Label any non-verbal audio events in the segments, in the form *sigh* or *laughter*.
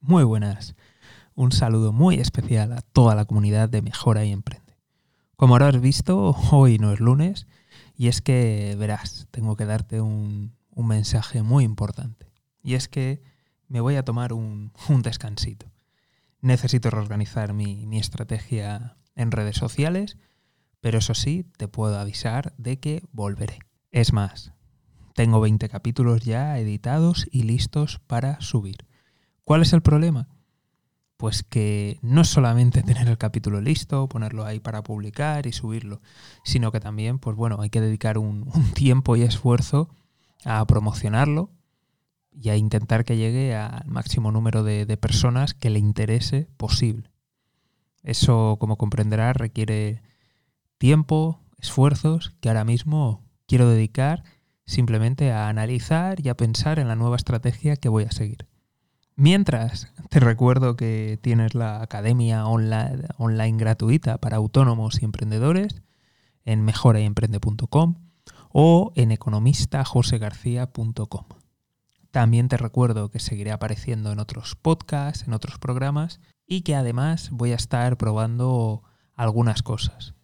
Muy buenas. Un saludo muy especial a toda la comunidad de Mejora y Emprende. Como habrás visto, hoy no es lunes y es que, verás, tengo que darte un, mensaje muy importante. Y es que me voy a tomar un, descansito. Necesito reorganizar mi, mi estrategia en redes sociales, pero eso sí, te puedo avisar de que volveré. Es más, tengo 20 capítulos ya editados y listos para subir. ¿Cuál es el problema? Pues que no solamente tener el capítulo listo, ponerlo ahí para publicar y subirlo, sino que también, pues bueno, hay que dedicar *laughs* un, tiempo y esfuerzo a promocionarlo y a intentar que llegue al máximo número de, de personas que le interese posible. Eso, como comprenderás, requiere tiempo, esfuerzos que ahora mismo quiero dedicar simplemente a analizar y a pensar en la nueva estrategia que voy a seguir. Mientras, te recuerdo que tienes la academia online, gratuita para autónomos y emprendedores en mejorayemprende.com o en economistajosegarcía.com. También te recuerdo que seguiré apareciendo en otros podcasts, en otros programas y que además voy a estar probando algunas cosas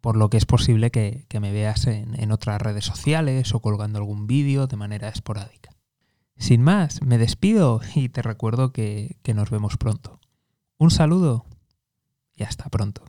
por lo que es posible que, me veas en, otras redes sociales o colgando algún vídeo de manera esporádica. Sin más, me despido y te recuerdo que nos vemos pronto. Un saludo y hasta pronto.